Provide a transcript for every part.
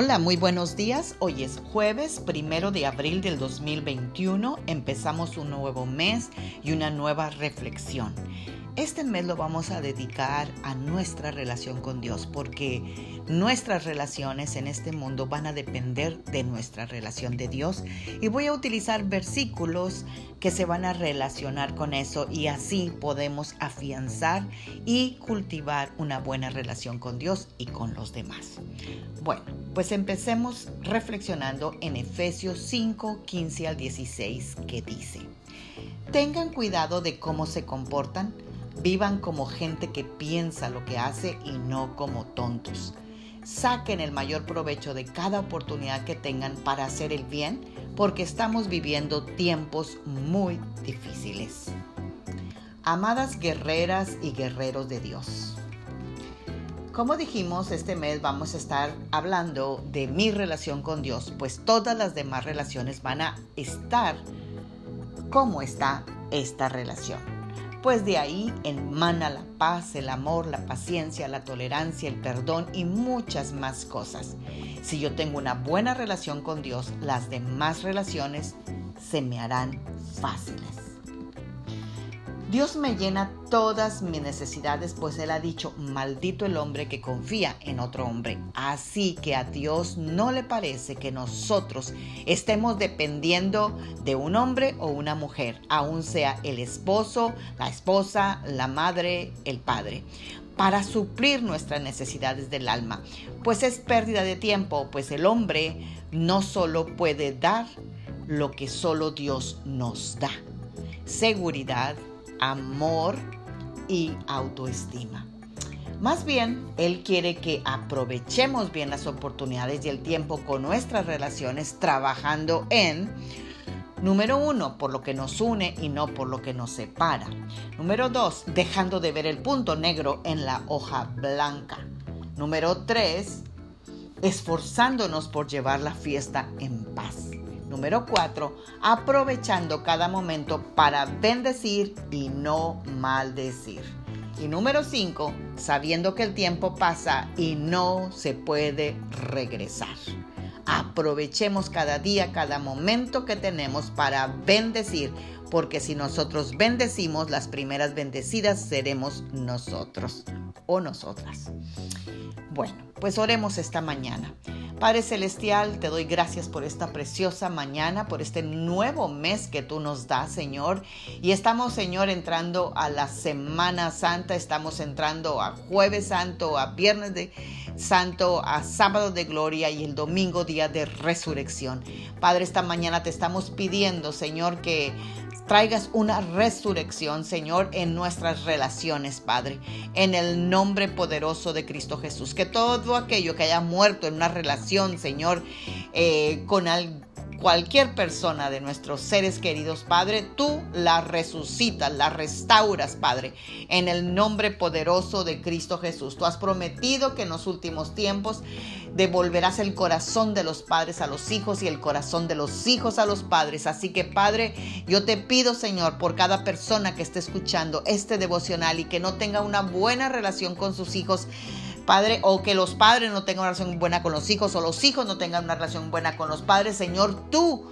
Hola, muy buenos días. Hoy es jueves primero de abril del 2021. Empezamos un nuevo mes y una nueva reflexión. Este mes lo vamos a dedicar a nuestra relación con Dios porque nuestras relaciones en este mundo van a depender de nuestra relación de Dios y voy a utilizar versículos que se van a relacionar con eso y así podemos afianzar y cultivar una buena relación con Dios y con los demás. Bueno, pues empecemos reflexionando en Efesios 5, 15 al 16 que dice, tengan cuidado de cómo se comportan Vivan como gente que piensa lo que hace y no como tontos. Saquen el mayor provecho de cada oportunidad que tengan para hacer el bien porque estamos viviendo tiempos muy difíciles. Amadas guerreras y guerreros de Dios. Como dijimos, este mes vamos a estar hablando de mi relación con Dios, pues todas las demás relaciones van a estar como está esta relación pues de ahí emana la paz, el amor, la paciencia, la tolerancia, el perdón y muchas más cosas. Si yo tengo una buena relación con Dios, las demás relaciones se me harán fáciles. Dios me llena todas mis necesidades, pues Él ha dicho, maldito el hombre que confía en otro hombre. Así que a Dios no le parece que nosotros estemos dependiendo de un hombre o una mujer, aun sea el esposo, la esposa, la madre, el padre para suplir nuestras necesidades del alma, pues es pérdida de tiempo, pues el hombre no solo puede dar lo que solo Dios nos da, seguridad, amor y autoestima. Más bien, Él quiere que aprovechemos bien las oportunidades y el tiempo con nuestras relaciones trabajando en, número uno, por lo que nos une y no por lo que nos separa. Número dos, dejando de ver el punto negro en la hoja blanca. Número tres, esforzándonos por llevar la fiesta en paz. Número 4. Aprovechando cada momento para bendecir y no maldecir. Y número 5. Sabiendo que el tiempo pasa y no se puede regresar. Aprovechemos cada día, cada momento que tenemos para bendecir, porque si nosotros bendecimos, las primeras bendecidas seremos nosotros o nosotras. Bueno, pues oremos esta mañana. Padre Celestial, te doy gracias por esta preciosa mañana, por este nuevo mes que tú nos das, Señor. Y estamos, Señor, entrando a la Semana Santa, estamos entrando a Jueves Santo, a Viernes de Santo, a Sábado de Gloria y el domingo día de resurrección. Padre, esta mañana te estamos pidiendo, Señor, que traigas una resurrección, Señor, en nuestras relaciones, Padre, en el nombre poderoso de Cristo Jesús. Que todo aquello que haya muerto en una relación, Señor, eh, con alguien cualquier persona de nuestros seres queridos, Padre, tú la resucitas, la restauras, Padre, en el nombre poderoso de Cristo Jesús. Tú has prometido que en los últimos tiempos devolverás el corazón de los padres a los hijos y el corazón de los hijos a los padres. Así que, Padre, yo te pido, Señor, por cada persona que esté escuchando este devocional y que no tenga una buena relación con sus hijos, Padre, o que los padres no tengan una relación buena con los hijos, o los hijos no tengan una relación buena con los padres. Señor, tú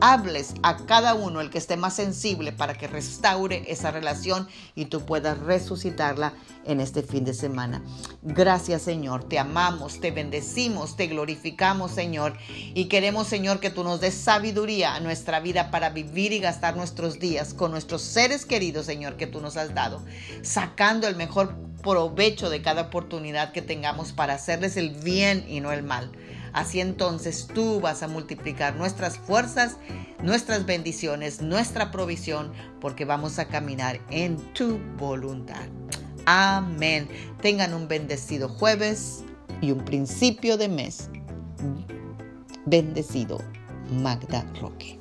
hables a cada uno, el que esté más sensible, para que restaure esa relación y tú puedas resucitarla en este fin de semana. Gracias, Señor. Te amamos, te bendecimos, te glorificamos, Señor. Y queremos, Señor, que tú nos des sabiduría a nuestra vida para vivir y gastar nuestros días con nuestros seres queridos, Señor, que tú nos has dado, sacando el mejor provecho de cada oportunidad que tengamos para hacerles el bien y no el mal. Así entonces tú vas a multiplicar nuestras fuerzas, nuestras bendiciones, nuestra provisión, porque vamos a caminar en tu voluntad. Amén. Tengan un bendecido jueves y un principio de mes. Bendecido Magda Roque.